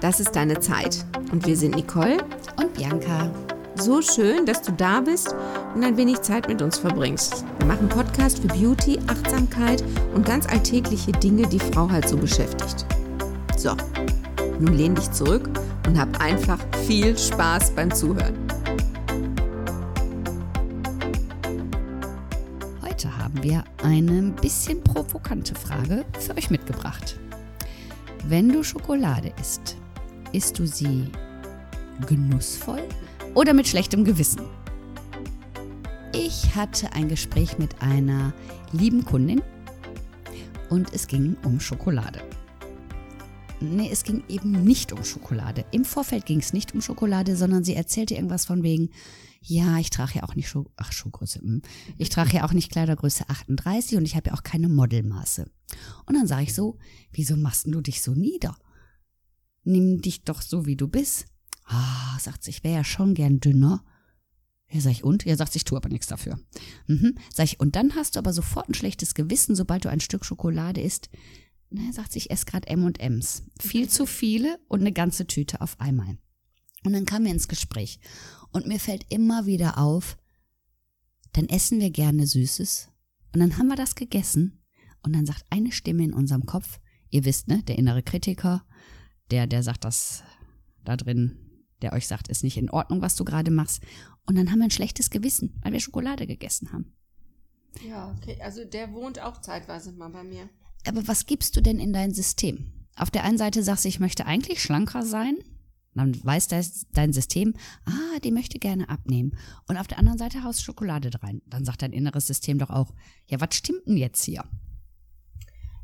Das ist deine Zeit. Und wir sind Nicole und Bianca. So schön, dass du da bist und ein wenig Zeit mit uns verbringst. Wir machen Podcast für Beauty, Achtsamkeit und ganz alltägliche Dinge, die Frau halt so beschäftigt. So, nun lehn dich zurück und hab einfach viel Spaß beim Zuhören. Heute haben wir eine bisschen provokante Frage für euch mitgebracht. Wenn du Schokolade isst, isst du sie genussvoll oder mit schlechtem Gewissen? Ich hatte ein Gespräch mit einer lieben Kundin und es ging um Schokolade. Nee, es ging eben nicht um Schokolade. Im Vorfeld ging es nicht um Schokolade, sondern sie erzählte irgendwas von wegen, ja, ich trage ja auch nicht Schuh, ach, Schuhgröße, hm. ich trage ja auch nicht Kleidergröße 38 und ich habe ja auch keine Modelmaße. Und dann sage ich so, wieso machst du dich so nieder? Nimm dich doch so, wie du bist. Ah, sagt sie, ich wäre ja schon gern dünner. Ja, sag ich, und? Ja, sagt sie, ich tue aber nichts dafür. Mhm. Sag ich, und dann hast du aber sofort ein schlechtes Gewissen, sobald du ein Stück Schokolade isst. Na, sagt sie, ich esse gerade M&M's. Viel zu viele und eine ganze Tüte auf einmal. Und dann kamen wir ins Gespräch. Und mir fällt immer wieder auf, dann essen wir gerne Süßes. Und dann haben wir das gegessen. Und dann sagt eine Stimme in unserem Kopf, ihr wisst, ne, der innere Kritiker, der, der sagt das da drin, der euch sagt, ist nicht in Ordnung, was du gerade machst. Und dann haben wir ein schlechtes Gewissen, weil wir Schokolade gegessen haben. Ja, okay. Also der wohnt auch zeitweise mal bei mir. Aber was gibst du denn in dein System? Auf der einen Seite sagst du, ich möchte eigentlich schlanker sein. Dann weiß das, dein System, ah, die möchte gerne abnehmen. Und auf der anderen Seite haust Schokolade rein. Dann sagt dein inneres System doch auch, ja, was stimmt denn jetzt hier?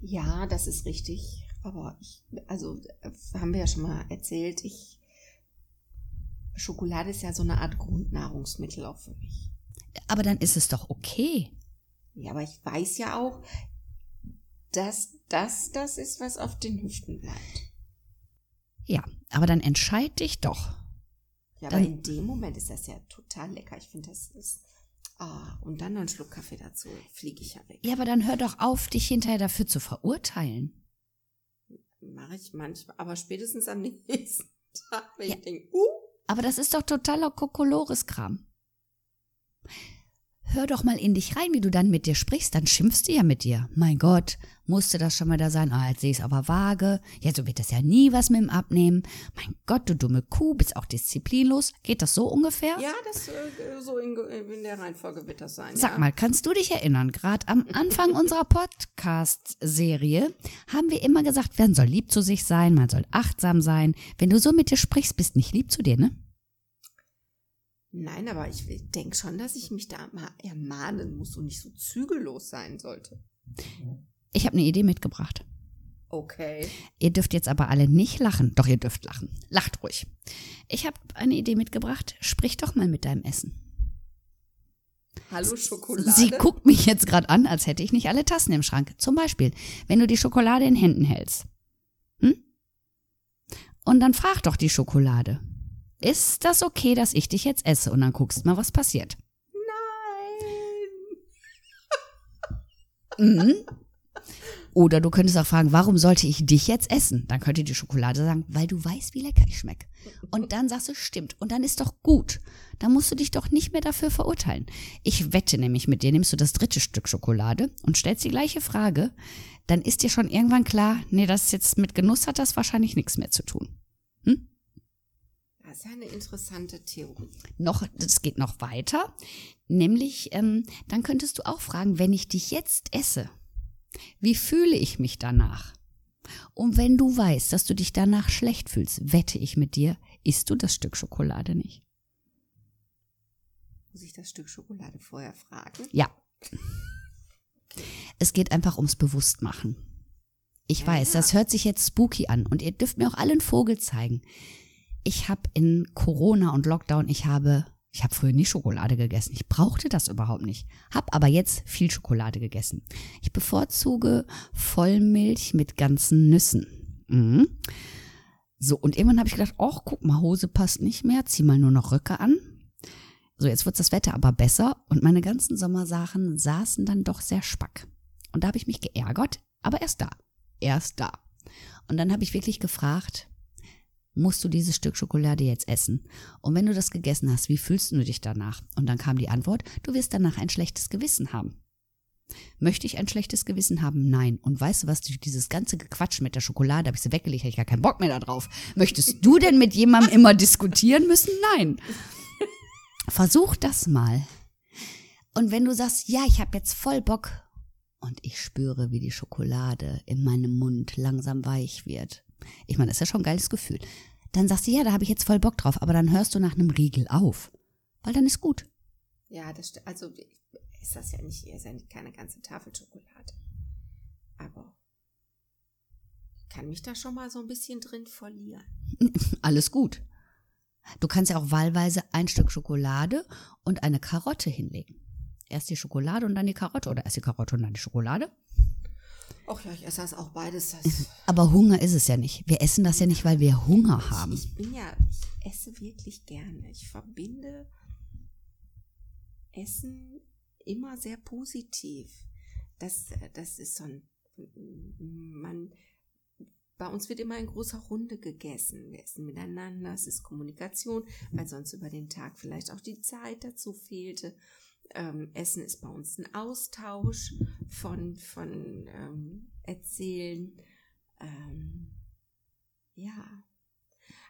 Ja, das ist richtig. Aber ich, also haben wir ja schon mal erzählt, ich Schokolade ist ja so eine Art Grundnahrungsmittel auch für mich. Aber dann ist es doch okay. Ja, aber ich weiß ja auch, dass das das ist, was auf den Hüften bleibt. Ja, aber dann entscheid dich doch. Ja, dann, aber in dem Moment ist das ja total lecker. Ich finde, das ist. Ah, und dann noch einen Schluck Kaffee dazu, fliege ich ja weg. Ja, aber dann hör doch auf, dich hinterher dafür zu verurteilen. Mache ich manchmal, aber spätestens am nächsten Tag, wenn ja. ich denke, uh. Aber das ist doch totaler Kokolores-Kram. Hör doch mal in dich rein, wie du dann mit dir sprichst, dann schimpfst du ja mit dir. Mein Gott, musste das schon mal da sein? Ah, jetzt sehe ich es aber vage. Ja, so wird das ja nie was mit dem Abnehmen. Mein Gott, du dumme Kuh, bist auch disziplinlos. Geht das so ungefähr? Ja, das äh, so in, in, der Reihenfolge wird das sein. Sag ja. mal, kannst du dich erinnern, gerade am Anfang unserer Podcast-Serie haben wir immer gesagt, man soll lieb zu sich sein, man soll achtsam sein. Wenn du so mit dir sprichst, bist nicht lieb zu dir, ne? Nein, aber ich denke schon, dass ich mich da mal ermahnen muss und nicht so zügellos sein sollte. Ich habe eine Idee mitgebracht. Okay. Ihr dürft jetzt aber alle nicht lachen. Doch, ihr dürft lachen. Lacht ruhig. Ich habe eine Idee mitgebracht. Sprich doch mal mit deinem Essen. Hallo Schokolade. Sie guckt mich jetzt gerade an, als hätte ich nicht alle Tassen im Schrank. Zum Beispiel, wenn du die Schokolade in Händen hältst. Hm? Und dann frag doch die Schokolade. Ist das okay, dass ich dich jetzt esse? Und dann guckst mal, was passiert. Nein. Mhm. Oder du könntest auch fragen, warum sollte ich dich jetzt essen? Dann könnte die Schokolade sagen, weil du weißt, wie lecker ich schmecke. Und dann sagst du, stimmt. Und dann ist doch gut. Dann musst du dich doch nicht mehr dafür verurteilen. Ich wette nämlich mit dir, nimmst du das dritte Stück Schokolade und stellst die gleiche Frage, dann ist dir schon irgendwann klar, nee, das jetzt mit Genuss hat das wahrscheinlich nichts mehr zu tun. Hm? Das ist eine interessante Theorie. Noch, das geht noch weiter. Nämlich, ähm, dann könntest du auch fragen, wenn ich dich jetzt esse, wie fühle ich mich danach? Und wenn du weißt, dass du dich danach schlecht fühlst, wette ich mit dir, isst du das Stück Schokolade nicht. Muss ich das Stück Schokolade vorher fragen? Ja. Es geht einfach ums Bewusstmachen. Ich Ja, weiß, ja. das hört sich jetzt spooky an und ihr dürft mir auch alle einen Vogel zeigen. Ich habe in Corona und Lockdown, ich habe, ich habe früher nie Schokolade gegessen. Ich brauchte das überhaupt nicht. Hab aber jetzt viel Schokolade gegessen. Ich bevorzuge Vollmilch mit ganzen Nüssen. Mhm. So, und irgendwann habe ich gedacht, ach, guck mal, Hose passt nicht mehr, zieh mal nur noch Röcke an. So, jetzt wird das Wetter aber besser und meine ganzen Sommersachen saßen dann doch sehr spack. Und da habe ich mich geärgert, aber erst da. Erst da. Und dann habe ich wirklich gefragt, musst du dieses Stück Schokolade jetzt essen? Und wenn du das gegessen hast, wie fühlst du dich danach? Und dann kam die Antwort, du wirst danach ein schlechtes Gewissen haben. Möchte ich ein schlechtes Gewissen haben? Nein. Und weißt du was, durch dieses ganze Gequatsch mit der Schokolade habe ich sie weggelegt, habe ich gar keinen Bock mehr darauf. Möchtest du denn mit jemandem immer diskutieren müssen? Nein. Versuch das mal. Und wenn du sagst, ja, ich habe jetzt voll Bock und ich spüre, wie die Schokolade in meinem Mund langsam weich wird. Ich meine, das ist ja schon ein geiles Gefühl. Dann sagst du, ja, da habe ich jetzt voll Bock drauf, aber dann hörst du nach einem Riegel auf. Weil dann ist gut. Ja, das also ist das ja nicht, ist ja keine ganze Tafel Schokolade. Aber ich kann mich da schon mal so ein bisschen drin verlieren. Alles gut. Du kannst ja auch wahlweise ein Stück Schokolade und eine Karotte hinlegen. Erst die Schokolade und dann die Karotte oder erst die Karotte und dann die Schokolade. Ach ja, ich esse das auch beides. Das Aber Hunger ist es ja nicht. Wir essen das ja nicht, weil wir Hunger haben. Ich, bin ja, ich esse wirklich gerne. Ich verbinde Essen immer sehr positiv. Das, das ist so ein, man, bei uns wird immer in großer Runde gegessen. Wir essen miteinander, es ist Kommunikation, weil sonst über den Tag vielleicht auch die Zeit dazu fehlte. Ähm, Essen ist bei uns ein Austausch von, von ähm, Erzählen. Ähm, ja.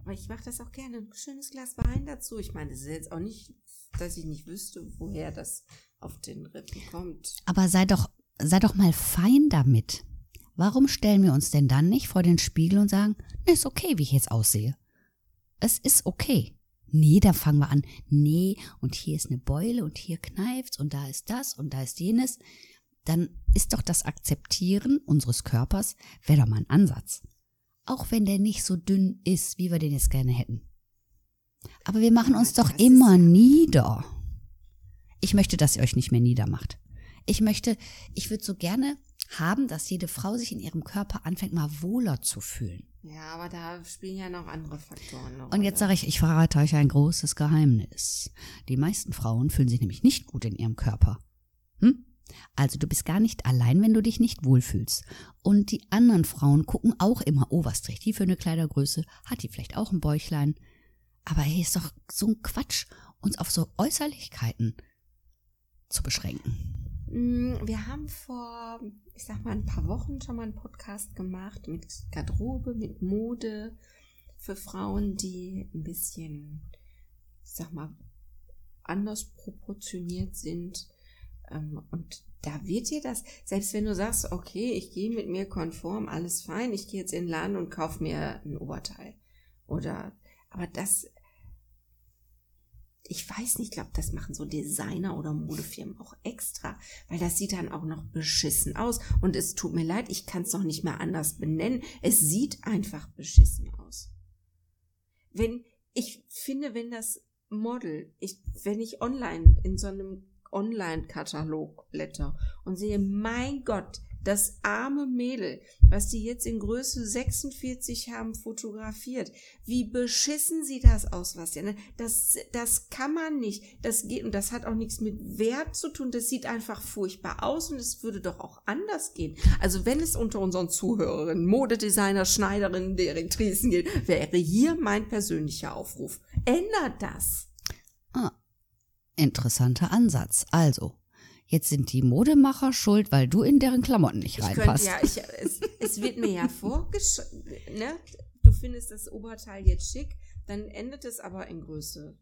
Aber ich mache das auch gerne. Ein schönes Glas Wein dazu. Ich meine, es ist jetzt auch nicht, dass ich nicht wüsste, woher das auf den Rippen kommt. Aber sei doch, sei doch mal fein damit. Warum stellen wir uns denn dann nicht vor den Spiegel und sagen, ne, ist okay, wie ich jetzt aussehe? Es ist okay. Nee, da fangen wir an. Nee, und hier ist eine Beule und hier kneift's und da ist das und da ist jenes. Dann ist doch das Akzeptieren unseres Körpers, wäre doch mal ein Ansatz. Auch wenn der nicht so dünn ist, wie wir den jetzt gerne hätten. Aber wir machen uns doch immer nieder. Ich möchte, dass ihr euch nicht mehr niedermacht. Ich möchte, ich würde so gerne haben, dass jede Frau sich in ihrem Körper anfängt, mal wohler zu fühlen. Ja, aber da spielen ja noch andere Faktoren. Noch, Und jetzt sage ich, ich verrate euch ein großes Geheimnis. Die meisten Frauen fühlen sich nämlich nicht gut in ihrem Körper. Hm? Also du bist gar nicht allein, wenn du dich nicht wohlfühlst. Und die anderen Frauen gucken auch immer, oh, was trägt die für eine Kleidergröße? Hat die vielleicht auch ein Bäuchlein? Aber hey, ist doch so ein Quatsch, uns auf so Äußerlichkeiten zu beschränken. Mm, wir haben vor, ich sag mal, ein paar Wochen schon mal einen Podcast gemacht mit Garderobe, mit Mode für Frauen, die ein bisschen, ich sag mal, anders proportioniert sind. Ähm, und da wird dir das, selbst wenn du sagst, okay, ich gehe mit mir konform, alles fein, ich gehe jetzt in den Laden und kaufe mir ein Oberteil. Oder, aber das ich weiß nicht, ich glaube, das machen so Designer oder Modefirmen auch extra, weil das sieht dann auch noch beschissen aus. Und es tut mir leid, ich kann es noch nicht mehr anders benennen. Es sieht einfach beschissen aus. Wenn, ich finde, wenn das Model, ich, wenn ich online in so einem Online-Katalog blätter und sehe, mein Gott, das arme Mädel, was die jetzt in Größe 46 haben fotografiert. Wie beschissen sieht das aus, was ja? Das, das kann man nicht. Das geht, und das hat auch nichts mit Wert zu tun. Das sieht einfach furchtbar aus und es würde doch auch anders gehen. Also wenn es unter unseren Zuhörerinnen, Modedesigner, Schneiderinnen, Direktrisen geht, wäre hier mein persönlicher Aufruf. Ändert das. Ah, interessanter Ansatz. Also, jetzt sind die Modemacher schuld, weil du in deren Klamotten nicht reinpasst. ja, ich, es, es wird mir ja vorgeschrieben, ne? Du findest das Oberteil jetzt schick, dann endet es aber in Größe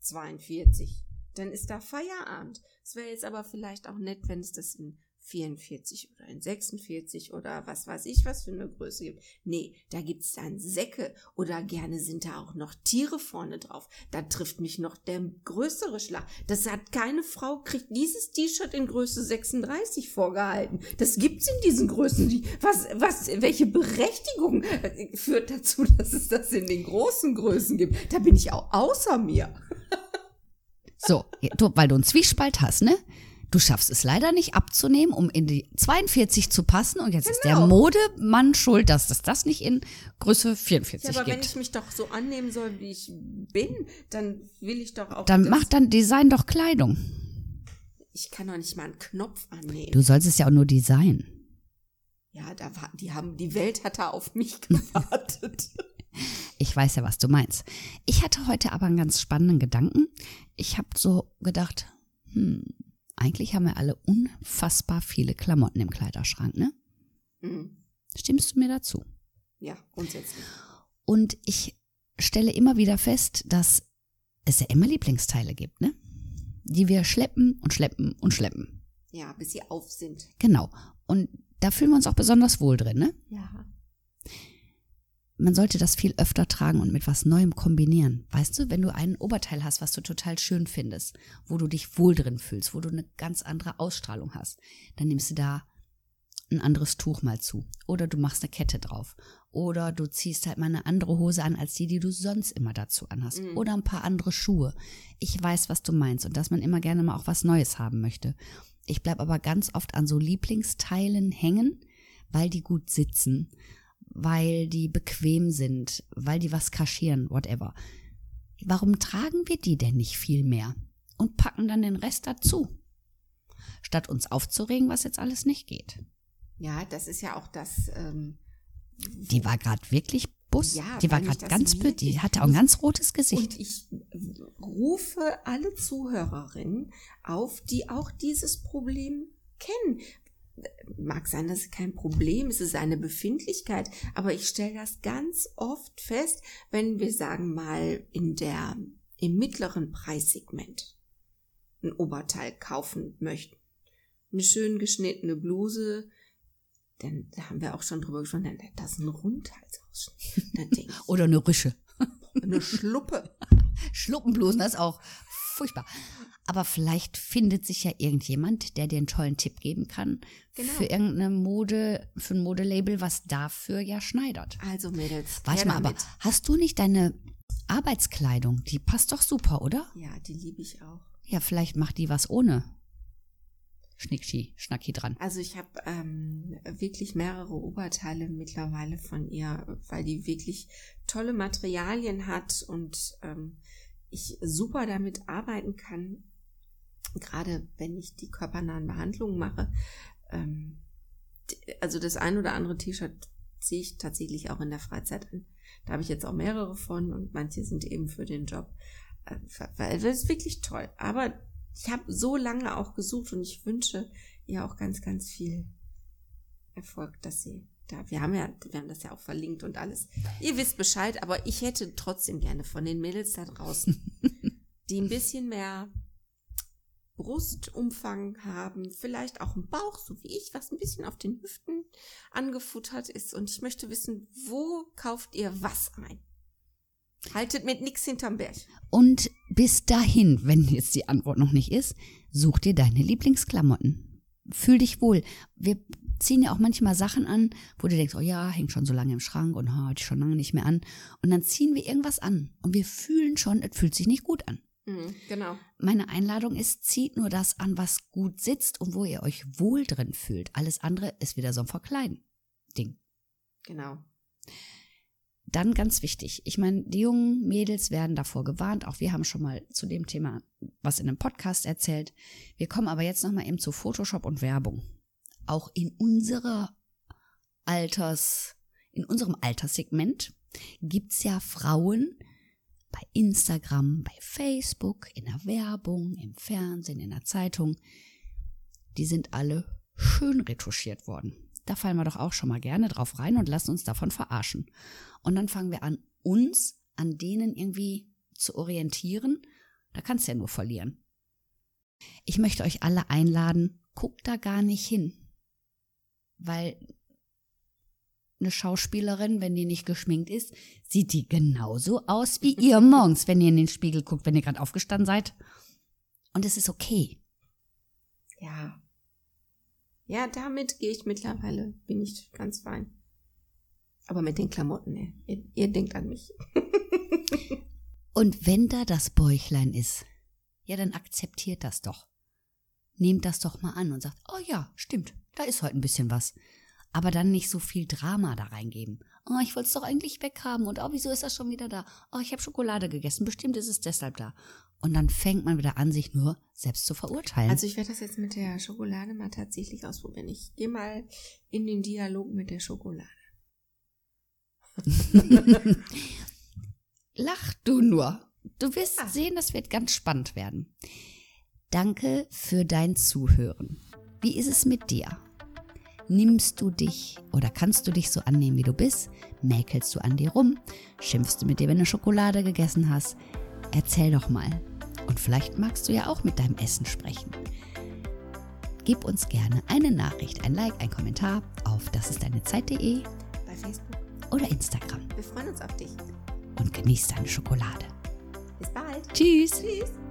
42. Dann ist da Feierabend. Es wäre jetzt aber vielleicht auch nett, wenn es das in 44 oder in 46 oder was weiß ich, was für eine Größe gibt. Nee, da gibt's dann Säcke oder gerne sind da auch noch Tiere vorne drauf. Da trifft mich noch der größere Schlag. Das hat keine Frau, kriegt dieses T-Shirt in Größe 36 vorgehalten. Das gibt's in diesen Größen. Was, was, welche Berechtigung führt dazu, dass es das in den großen Größen gibt? Da bin ich auch außer mir. So, weil du einen Zwiespalt hast, ne? Du schaffst es leider nicht abzunehmen, um in die 42 zu passen. Und jetzt genau. ist der genau. Modemann schuld, dass es das nicht in Größe 44 ja, aber gibt. wenn ich mich doch so annehmen soll, wie ich bin, dann will ich doch auch. Dann macht dann Design doch Kleidung. Ich kann doch nicht mal einen Knopf annehmen. Du sollst es ja auch nur designen. Ja, da war, die haben, die Welt hat da auf mich gewartet. Ich weiß ja, was du meinst. Ich hatte heute aber einen ganz spannenden Gedanken. Ich habe so gedacht, hm, eigentlich haben wir alle unfassbar viele Klamotten im Kleiderschrank, ne? Mhm. Stimmst du mir dazu? Ja, grundsätzlich. Und ich stelle immer wieder fest, dass es ja immer Lieblingsteile gibt, ne? Die wir schleppen und schleppen und schleppen. Ja, bis sie auf sind. Genau. Und da fühlen wir uns auch besonders wohl drin, ne? Ja. Man sollte das viel öfter tragen und mit was Neuem kombinieren. Weißt du, wenn du ein Oberteil hast, was du total schön findest, wo du dich wohl drin fühlst, wo du eine ganz andere Ausstrahlung hast, dann nimmst du da ein anderes Tuch mal zu. Oder du machst eine Kette drauf. Oder du ziehst halt mal eine andere Hose an als die, die du sonst immer dazu anhast. Mhm. Oder ein paar andere Schuhe. Ich weiß, was du meinst und dass man immer gerne mal auch was Neues haben möchte. Ich bleib aber ganz oft an so Lieblingsteilen hängen, weil die gut sitzen, weil die bequem sind, weil die was kaschieren, whatever. Warum tragen wir die denn nicht viel mehr und packen dann den Rest dazu? Statt uns aufzuregen, was jetzt alles nicht geht. Ja, das ist ja auch das. Ähm, die war gerade wirklich Bus. Ja, die war gerade ganz blöd. Die hatte auch ein ganz rotes Gesicht. Und ich rufe alle Zuhörerinnen auf, die auch dieses Problem kennen. Mag sein, dass es kein Problem ist, es ist eine Befindlichkeit, aber ich stelle das ganz oft fest, wenn wir sagen mal in der im mittleren Preissegment ein Oberteil kaufen möchten. Eine schön geschnittene Bluse, denn da haben wir auch schon drüber gesprochen, dann das ist ein Rundhalsausschnitt. Oder eine Rüsche. Eine Schluppe. Schluppenblusen, das ist auch furchtbar. Aber vielleicht findet sich ja irgendjemand, der dir einen tollen Tipp geben kann genau. für irgendeine Mode, für ein Modelabel, was dafür ja schneidert. Also Mädels. Warte mal, aber hast du nicht deine Arbeitskleidung? Die passt doch super, oder? Ja, die liebe ich auch. Ja, vielleicht macht die was ohne. Schnickschi, Schnacki dran. Also ich habe ähm, wirklich mehrere Oberteile mittlerweile von ihr, weil die wirklich tolle Materialien hat und ähm, ich super damit arbeiten kann. Gerade wenn ich die körpernahen Behandlungen mache. Ähm, also das ein oder andere T-Shirt ziehe ich tatsächlich auch in der Freizeit an. Da habe ich jetzt auch mehrere von und manche sind eben für den Job. Äh, weil das ist wirklich toll. Aber ich habe so lange auch gesucht und ich wünsche ihr auch ganz, ganz viel Erfolg, dass sie da, wir haben ja, wir haben das ja auch verlinkt und alles. Ihr wisst Bescheid, aber ich hätte trotzdem gerne von den Mädels da draußen, die ein bisschen mehr Brustumfang haben, vielleicht auch einen Bauch, so wie ich, was ein bisschen auf den Hüften angefuttert ist. Und ich möchte wissen, wo kauft ihr was ein? Haltet mit nix hinterm Berg. Und bis dahin, wenn jetzt die Antwort noch nicht ist, such dir deine Lieblingsklamotten. Fühl dich wohl. Wir ziehen ja auch manchmal Sachen an, wo du denkst, oh ja, hängt schon so lange im Schrank und oh, ich schon lange nicht mehr an. Und dann ziehen wir irgendwas an und wir fühlen schon, es fühlt sich nicht gut an. Mhm, genau. Meine Einladung ist, zieht nur das an, was gut sitzt und wo ihr euch wohl drin fühlt. Alles andere ist wieder so ein Verkleiden-Ding. Genau. Dann ganz wichtig, ich meine, die jungen Mädels werden davor gewarnt, auch wir haben schon mal zu dem Thema was in einem Podcast erzählt. Wir kommen aber jetzt nochmal eben zu Photoshop und Werbung. Auch in unserer Alters, in unserem Alterssegment gibt's ja Frauen bei Instagram, bei Facebook, in der Werbung, im Fernsehen, in der Zeitung. Die sind alle schön retuschiert worden. Da fallen wir doch auch schon mal gerne drauf rein und lassen uns davon verarschen. Und dann fangen wir an, uns an denen irgendwie zu orientieren. Da kannst du ja nur verlieren. Ich möchte euch alle einladen, guckt da gar nicht hin. Weil eine Schauspielerin, wenn die nicht geschminkt ist, sieht die genauso aus wie ihr morgens, wenn ihr in den Spiegel guckt, wenn ihr gerade aufgestanden seid. Und es ist okay. Ja. Ja, damit gehe ich mittlerweile, bin ich ganz fein. Aber mit den Klamotten, ne? Ihr, ihr denkt an mich. Und wenn da das Bäuchlein ist, ja, dann akzeptiert das doch. Nehmt das doch mal an und sagt, oh ja, stimmt, da ist heute ein bisschen was. Aber dann nicht so viel Drama da reingeben. Oh, ich wollte es doch eigentlich weghaben und oh, wieso ist das schon wieder da? Oh, ich habe Schokolade gegessen, bestimmt ist es deshalb da. Und dann fängt man wieder an, sich nur selbst zu verurteilen. Also ich werde das jetzt mit der Schokolade mal tatsächlich ausprobieren. Ich gehe mal in den Dialog mit der Schokolade. Lach du nur. Du wirst ah. sehen, das wird ganz spannend werden. Danke für dein Zuhören. Wie ist es mit dir? Nimmst du dich oder kannst du dich so annehmen, wie du bist? Mäkelst du an dir rum? Schimpfst du mit dir, wenn du Schokolade gegessen hast? Erzähl doch mal. Und vielleicht magst du ja auch mit deinem Essen sprechen. Gib uns gerne eine Nachricht, ein Like, ein Kommentar auf dasistdeinezeit.de bei Facebook oder Instagram. Wir freuen uns auf dich. Und genieß deine Schokolade. Bis bald. Tschüss. Tschüss.